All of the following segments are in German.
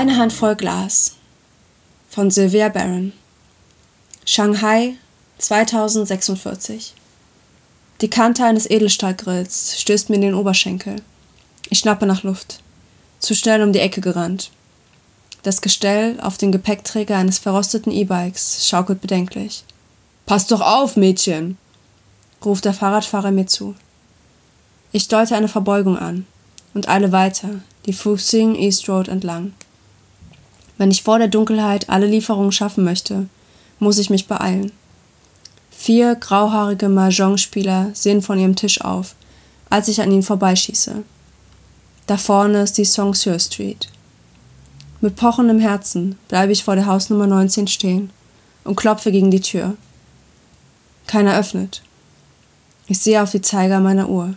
Eine Handvoll Glas von Sylvia Barron. Shanghai 2046. Die Kante eines Edelstahlgrills stößt mir in den Oberschenkel. Ich schnappe nach Luft. Zu schnell um die Ecke gerannt. Das Gestell auf dem Gepäckträger eines verrosteten E-Bikes schaukelt bedenklich. Pass doch auf, Mädchen! ruft der Fahrradfahrer mir zu. Ich deute eine Verbeugung an und eile weiter, die Fuxing East Road entlang. Wenn ich vor der Dunkelheit alle Lieferungen schaffen möchte, muss ich mich beeilen. Vier grauhaarige Mahjong-Spieler sehen von ihrem Tisch auf, als ich an ihnen vorbeischieße. Da vorne ist die Song Sir Street. Mit pochendem Herzen bleibe ich vor der Hausnummer 19 stehen und klopfe gegen die Tür. Keiner öffnet. Ich sehe auf die Zeiger meiner Uhr.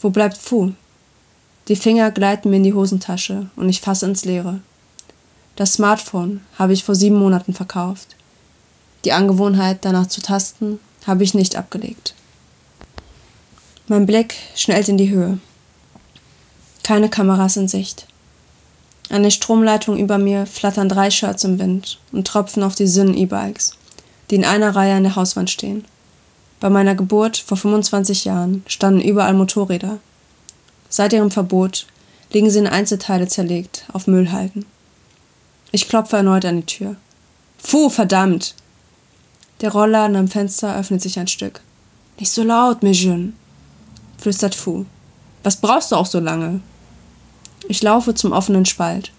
Wo bleibt Fu? Die Finger gleiten mir in die Hosentasche und ich fasse ins Leere. Das Smartphone habe ich vor sieben Monaten verkauft. Die Angewohnheit, danach zu tasten, habe ich nicht abgelegt. Mein Blick schnellt in die Höhe. Keine Kameras in Sicht. An der Stromleitung über mir flattern drei Shirts im Wind und tropfen auf die Sinn-E-Bikes, die in einer Reihe an der Hauswand stehen. Bei meiner Geburt vor 25 Jahren standen überall Motorräder. Seit ihrem Verbot liegen sie in Einzelteile zerlegt auf Müllhalden. Ich klopfe erneut an die Tür. Puh, verdammt! Der Rollladen am Fenster öffnet sich ein Stück. Nicht so laut, Mejun, flüstert Fu. Was brauchst du auch so lange? Ich laufe zum offenen Spalt,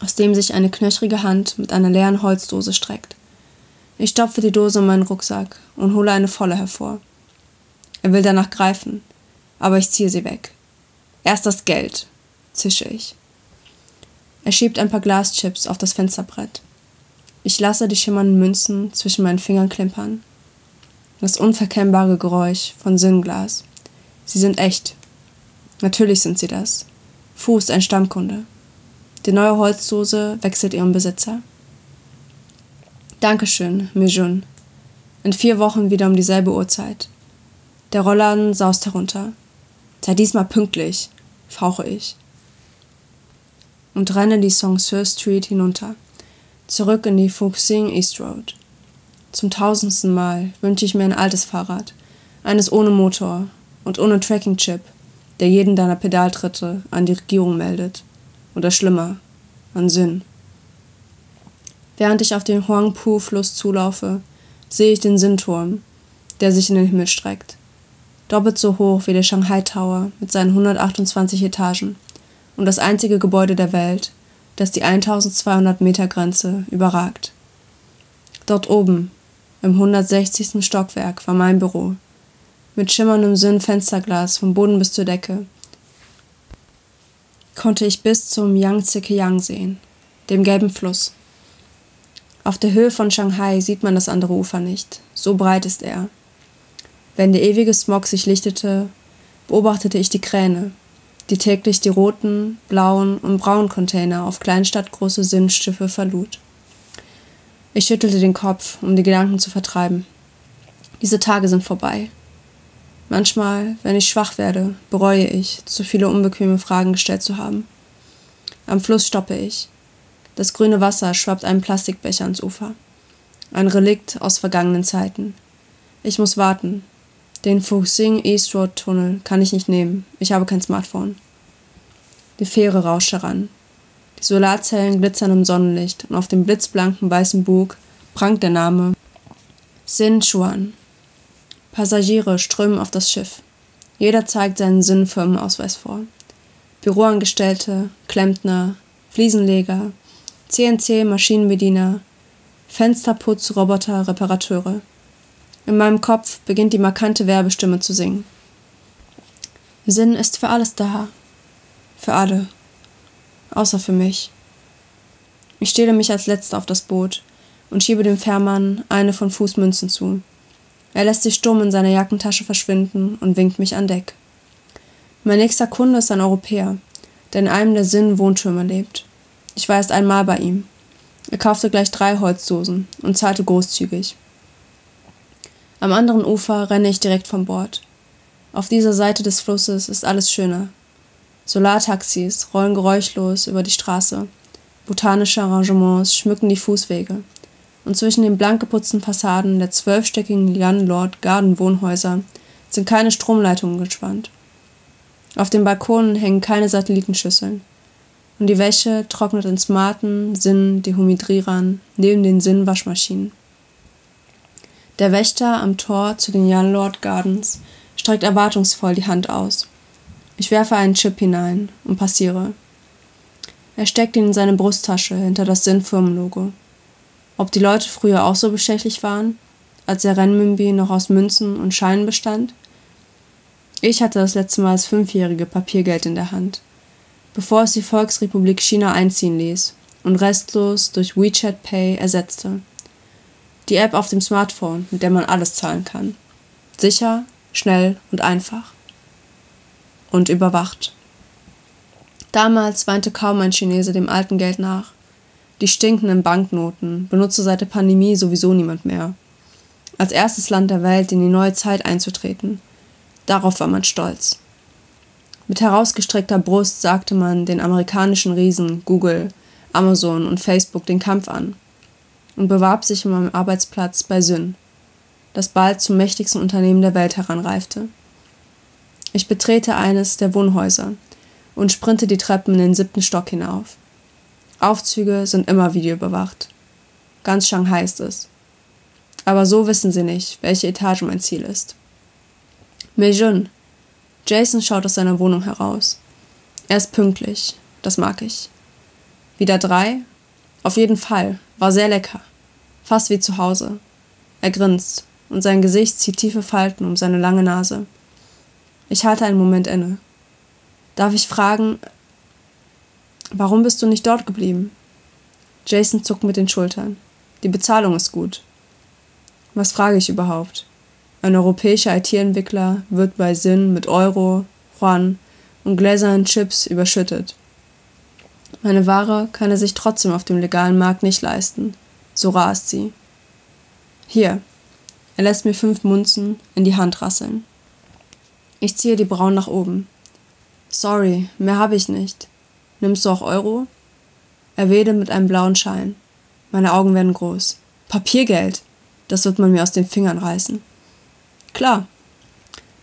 aus dem sich eine knöchrige Hand mit einer leeren Holzdose streckt. Ich stopfe die Dose in meinen Rucksack und hole eine volle hervor. Er will danach greifen, aber ich ziehe sie weg. Erst das Geld, zische ich. Er schiebt ein paar Glaschips auf das Fensterbrett. Ich lasse die schimmernden Münzen zwischen meinen Fingern klimpern. Das unverkennbare Geräusch von Sinnglas. Sie sind echt. Natürlich sind sie das. Fu ist ein Stammkunde. Die neue Holzdose wechselt ihren Besitzer. Dankeschön, Mijun. In vier Wochen wieder um dieselbe Uhrzeit. Der Rollladen saust herunter. Sei diesmal pünktlich, fauche ich. Und renne die Sir Street hinunter. Zurück in die Fuxing East Road. Zum tausendsten Mal wünsche ich mir ein altes Fahrrad. Eines ohne Motor und ohne Tracking-Chip, der jeden deiner Pedaltritte an die Regierung meldet. Oder schlimmer, an Sinn. Während ich auf den Huangpu-Fluss zulaufe, sehe ich den Sinnturm, der sich in den Himmel streckt. Doppelt so hoch wie der Shanghai Tower mit seinen 128 Etagen und das einzige Gebäude der Welt, das die 1200 Meter Grenze überragt. Dort oben, im 160. Stockwerk, war mein Büro. Mit schimmerndem Sinn-Fensterglas vom Boden bis zur Decke konnte ich bis zum Yangtze Kiang sehen, dem gelben Fluss. Auf der Höhe von Shanghai sieht man das andere Ufer nicht. So breit ist er. Wenn der ewige Smog sich lichtete, beobachtete ich die Kräne, die täglich die roten, blauen und braunen Container auf kleinstadtgroße Sinnschiffe verlud. Ich schüttelte den Kopf, um die Gedanken zu vertreiben. Diese Tage sind vorbei. Manchmal, wenn ich schwach werde, bereue ich, zu viele unbequeme Fragen gestellt zu haben. Am Fluss stoppe ich. Das grüne Wasser schwappt einen Plastikbecher ans Ufer. Ein Relikt aus vergangenen Zeiten. Ich muss warten. Den Fuxing East Road Tunnel kann ich nicht nehmen. Ich habe kein Smartphone. Die Fähre rauscht heran. Die Solarzellen glitzern im Sonnenlicht und auf dem blitzblanken weißen Bug prangt der Name Sin Chuan. Passagiere strömen auf das Schiff. Jeder zeigt seinen Sinnfirmenausweis vor. Büroangestellte, Klempner, Fliesenleger, CNC-Maschinenbediener, Fensterputzroboter, Reparateure. In meinem Kopf beginnt die markante Werbestimme zu singen. Sinn ist für alles da. Für alle. Außer für mich. Ich stehle mich als letzter auf das Boot und schiebe dem Fährmann eine von Fußmünzen zu. Er lässt sich stumm in seiner Jackentasche verschwinden und winkt mich an Deck. Mein nächster Kunde ist ein Europäer, der in einem der Sinn-Wohntürme lebt. Ich war erst einmal bei ihm. Er kaufte gleich drei Holzdosen und zahlte großzügig. Am anderen Ufer renne ich direkt vom Bord. Auf dieser Seite des Flusses ist alles schöner. Solartaxis rollen geräuschlos über die Straße. botanische Arrangements schmücken die Fußwege, und zwischen den blank geputzten Fassaden der zwölfstöckigen Lord Garden Wohnhäuser sind keine Stromleitungen gespannt. Auf den Balkonen hängen keine Satellitenschüsseln. Und die Wäsche trocknet in smarten Sinn-Dehumidrierern neben den Sinn-Waschmaschinen. Der Wächter am Tor zu den Lord Gardens streckt erwartungsvoll die Hand aus. Ich werfe einen Chip hinein und passiere. Er steckt ihn in seine Brusttasche hinter das Sinn-Firmenlogo. Ob die Leute früher auch so bestechlich waren, als der Renminbi noch aus Münzen und Scheinen bestand? Ich hatte das letzte Mal als Fünfjährige Papiergeld in der Hand, bevor es die Volksrepublik China einziehen ließ und restlos durch WeChat Pay ersetzte. Die App auf dem Smartphone, mit der man alles zahlen kann. Sicher, schnell und einfach. Und überwacht. Damals weinte kaum ein Chinese dem alten Geld nach. Die stinkenden Banknoten benutzte seit der Pandemie sowieso niemand mehr. Als erstes Land der Welt in die neue Zeit einzutreten – Darauf war man stolz. Mit herausgestreckter Brust sagte man den amerikanischen Riesen Google, Amazon und Facebook den Kampf an und bewarb sich um einen Arbeitsplatz bei Syn, das bald zum mächtigsten Unternehmen der Welt heranreifte. Ich betrete eines der Wohnhäuser und sprinte die Treppen in den siebten Stock hinauf. Aufzüge sind immer videoüberwacht. Ganz Shanghai ist es. Aber so wissen sie nicht, welche Etage mein Ziel ist. Meijun. Jason schaut aus seiner Wohnung heraus. Er ist pünktlich. Das mag ich. Wieder drei? Auf jeden Fall. War sehr lecker. Fast wie zu Hause. Er grinst und sein Gesicht zieht tiefe Falten um seine lange Nase. Ich halte einen Moment inne. Darf ich fragen, warum bist du nicht dort geblieben? Jason zuckt mit den Schultern. Die Bezahlung ist gut. Was frage ich überhaupt? Ein europäischer IT-Entwickler wird bei Sinn mit Euro, Yuan und gläsernen Chips überschüttet. Meine Ware kann er sich trotzdem auf dem legalen Markt nicht leisten. So rast sie. Hier. Er lässt mir fünf Munzen in die Hand rasseln. Ich ziehe die Brauen nach oben. Sorry, mehr habe ich nicht. Nimmst du auch Euro? Er wedelt mit einem blauen Schein. Meine Augen werden groß. Papiergeld! Das wird man mir aus den Fingern reißen. Klar.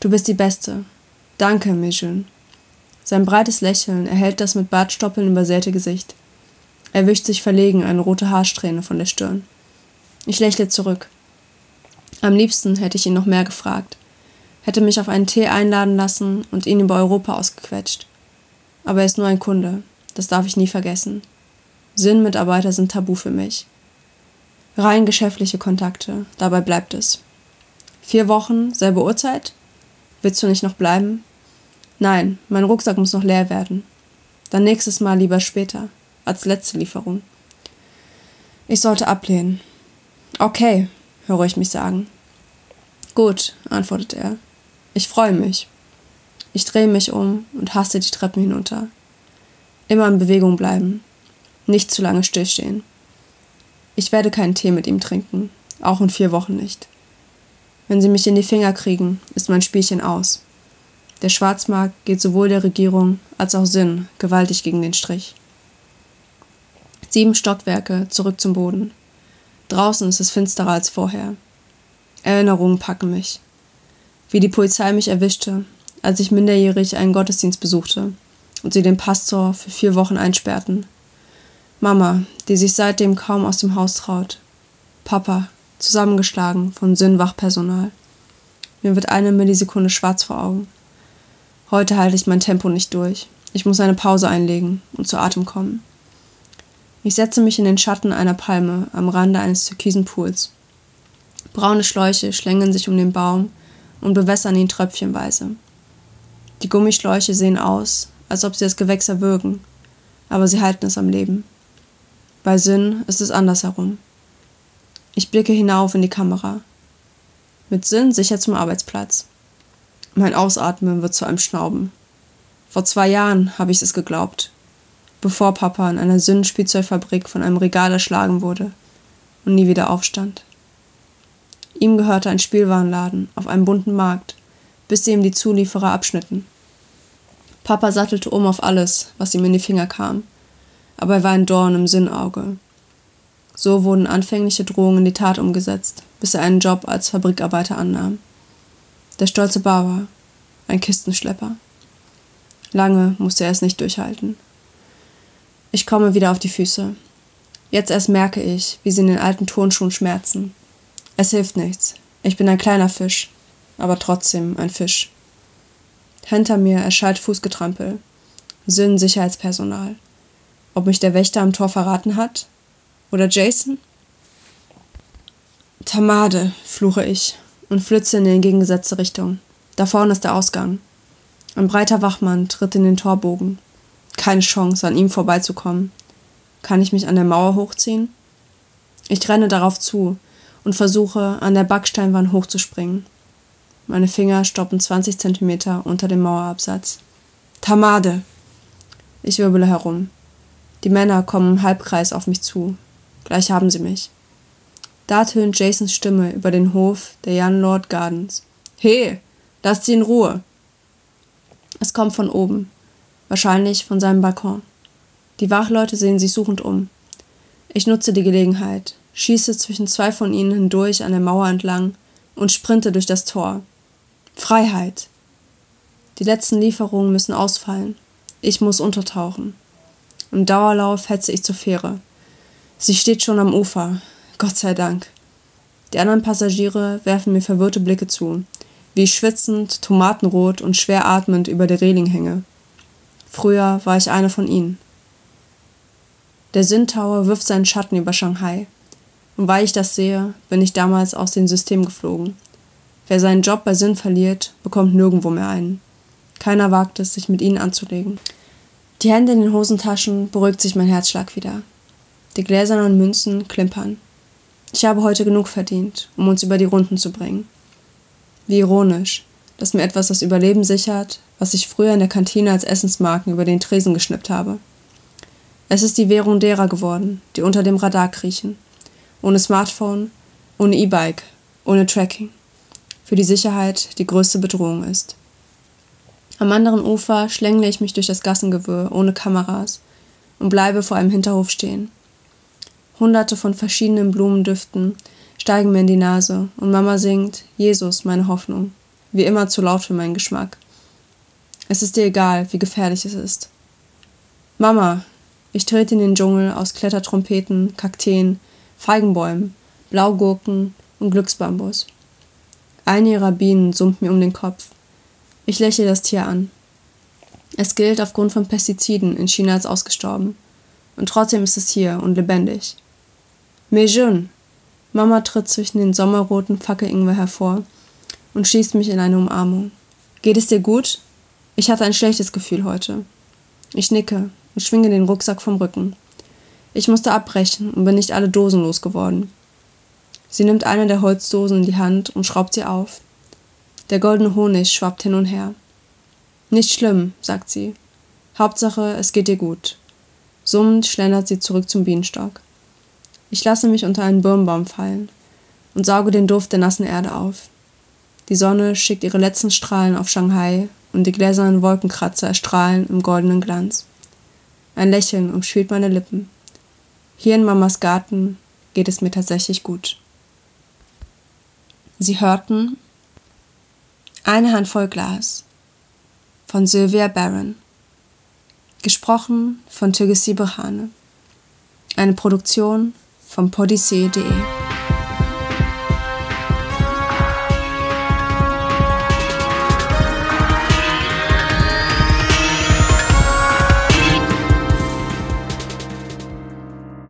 Du bist die Beste. Danke, Mijun. Sein breites Lächeln erhält das mit Bartstoppeln übersäte Gesicht. Er wischt sich verlegen eine rote Haarsträhne von der Stirn. Ich lächle zurück. Am liebsten hätte ich ihn noch mehr gefragt, hätte mich auf einen Tee einladen lassen und ihn über Europa ausgequetscht. Aber er ist nur ein Kunde, das darf ich nie vergessen. Sinnmitarbeiter sind tabu für mich. Rein geschäftliche Kontakte, dabei bleibt es. Vier Wochen, selbe Uhrzeit? Willst du nicht noch bleiben? Nein, mein Rucksack muss noch leer werden. Dann nächstes Mal lieber später, als letzte Lieferung. Ich sollte ablehnen. Okay, höre ich mich sagen. Gut, antwortet er. Ich freue mich. Ich drehe mich um und haste die Treppen hinunter. Immer in Bewegung bleiben. Nicht zu lange stillstehen. Ich werde keinen Tee mit ihm trinken, auch in vier Wochen nicht. Wenn sie mich in die Finger kriegen, ist mein Spielchen aus. Der Schwarzmarkt geht sowohl der Regierung als auch Sinn gewaltig gegen den Strich. Sieben Stockwerke zurück zum Boden. Draußen ist es finsterer als vorher. Erinnerungen packen mich. Wie die Polizei mich erwischte, als ich minderjährig einen Gottesdienst besuchte und sie den Pastor für vier Wochen einsperrten. Mama, die sich seitdem kaum aus dem Haus traut. Papa, zusammengeschlagen von Sinnwachpersonal. Mir wird eine Millisekunde schwarz vor Augen. Heute halte ich mein Tempo nicht durch. Ich muss eine Pause einlegen und zu Atem kommen. Ich setze mich in den Schatten einer Palme am Rande eines türkisen Pools. Braune Schläuche schlängeln sich um den Baum und bewässern ihn tröpfchenweise. Die Gummischläuche sehen aus, als ob sie das Gewächs erwürgen, aber sie halten es am Leben. Bei Sinn ist es andersherum. Ich blicke hinauf in die Kamera. Mit Sinn sicher zum Arbeitsplatz. Mein Ausatmen wird zu einem Schnauben. Vor zwei Jahren habe ich es geglaubt, bevor Papa in einer Sinn-Spielzeugfabrik von einem Regal erschlagen wurde und nie wieder aufstand. Ihm gehörte ein Spielwarenladen auf einem bunten Markt, bis sie ihm die Zulieferer abschnitten. Papa sattelte um auf alles, was ihm in die Finger kam. aber er war ein Dorn im Sinnauge. So wurden anfängliche Drohungen in die Tat umgesetzt, bis er einen Job als Fabrikarbeiter annahm. Der stolze Bauer, ein Kistenschlepper. Lange musste er es nicht durchhalten. Ich komme wieder auf die Füße. Jetzt erst merke ich, wie sie in den alten Turnschuhen schmerzen. Es hilft nichts. Ich bin ein kleiner Fisch, aber trotzdem ein Fisch. Hinter mir erschallt Fußgetrampel. Sinn Sicherheitspersonal. Ob mich der Wächter am Tor verraten hat? Oder Jason? Tamade, fluche ich und flitze in die entgegengesetzte Richtung. Da vorne ist der Ausgang. Ein breiter Wachmann tritt in den Torbogen. Keine Chance, an ihm vorbeizukommen. Kann ich mich an der Mauer hochziehen? Ich renne darauf zu und versuche, an der Backsteinwand hochzuspringen. Meine Finger stoppen 20 Zentimeter unter dem Mauerabsatz. Tamade! Ich wirbele herum. Die Männer kommen im Halbkreis auf mich zu. Gleich haben sie mich. Da tönt Jasons Stimme über den Hof der Jan Lord Gardens. He, lasst sie in Ruhe. Es kommt von oben, wahrscheinlich von seinem Balkon. Die Wachleute sehen sich suchend um. Ich nutze die Gelegenheit, schieße zwischen zwei von ihnen hindurch an der Mauer entlang und sprinte durch das Tor. Freiheit! Die letzten Lieferungen müssen ausfallen. Ich muss untertauchen. Im Dauerlauf hetze ich zur Fähre. Sie steht schon am Ufer. Gott sei Dank. Die anderen Passagiere werfen mir verwirrte Blicke zu, wie ich schwitzend, tomatenrot und schwer atmend über der Reling hänge. Früher war ich eine von ihnen. Der Sinntower wirft seinen Schatten über Shanghai. Und weil ich das sehe, bin ich damals aus dem System geflogen. Wer seinen Job bei Sinn verliert, bekommt nirgendwo mehr einen. Keiner wagt es, sich mit ihnen anzulegen. Die Hände in den Hosentaschen beruhigt sich mein Herzschlag wieder. Die gläsernen Münzen klimpern. Ich habe heute genug verdient, um uns über die Runden zu bringen. Wie ironisch, dass mir etwas das Überleben sichert, was ich früher in der Kantine als Essensmarken über den Tresen geschnippt habe. Es ist die Währung derer geworden, die unter dem Radar kriechen. Ohne Smartphone, ohne E-Bike, ohne Tracking für die Sicherheit die größte Bedrohung ist. Am anderen Ufer schlängle ich mich durch das Gassengewirr ohne Kameras und bleibe vor einem Hinterhof stehen. Hunderte von verschiedenen Blumendüften steigen mir in die Nase und Mama singt Jesus, meine Hoffnung, wie immer zu laut für meinen Geschmack. Es ist dir egal, wie gefährlich es ist. Mama, ich trete in den Dschungel aus Klettertrompeten, Kakteen, Feigenbäumen, Blaugurken und Glücksbambus. Eine ihrer Bienen summt mir um den Kopf. Ich lächle das Tier an. Es gilt aufgrund von Pestiziden in China als ausgestorben. Und trotzdem ist es hier und lebendig. Mejun! Mama tritt zwischen den sommerroten Fackelingwer hervor und schließt mich in eine Umarmung. Geht es dir gut? Ich hatte ein schlechtes Gefühl heute. Ich nicke und schwinge den Rucksack vom Rücken. Ich musste abbrechen und bin nicht alle Dosen losgeworden. Sie nimmt eine der Holzdosen in die Hand und schraubt sie auf. Der goldene Honig schwappt hin und her. Nicht schlimm, sagt sie. Hauptsache, es geht dir gut. Summend schlendert sie zurück zum Bienenstock. Ich lasse mich unter einen Birnbaum fallen und sauge den Duft der nassen Erde auf. Die Sonne schickt ihre letzten Strahlen auf Shanghai und die gläsernen Wolkenkratzer erstrahlen im goldenen Glanz. Ein Lächeln umspielt meine Lippen. Hier in Mamas Garten geht es mir tatsächlich gut. Sie hörten Eine Handvoll Glas von Sylvia Barron. Gesprochen von Türgesi Berhane. Eine Produktion von podyssee.de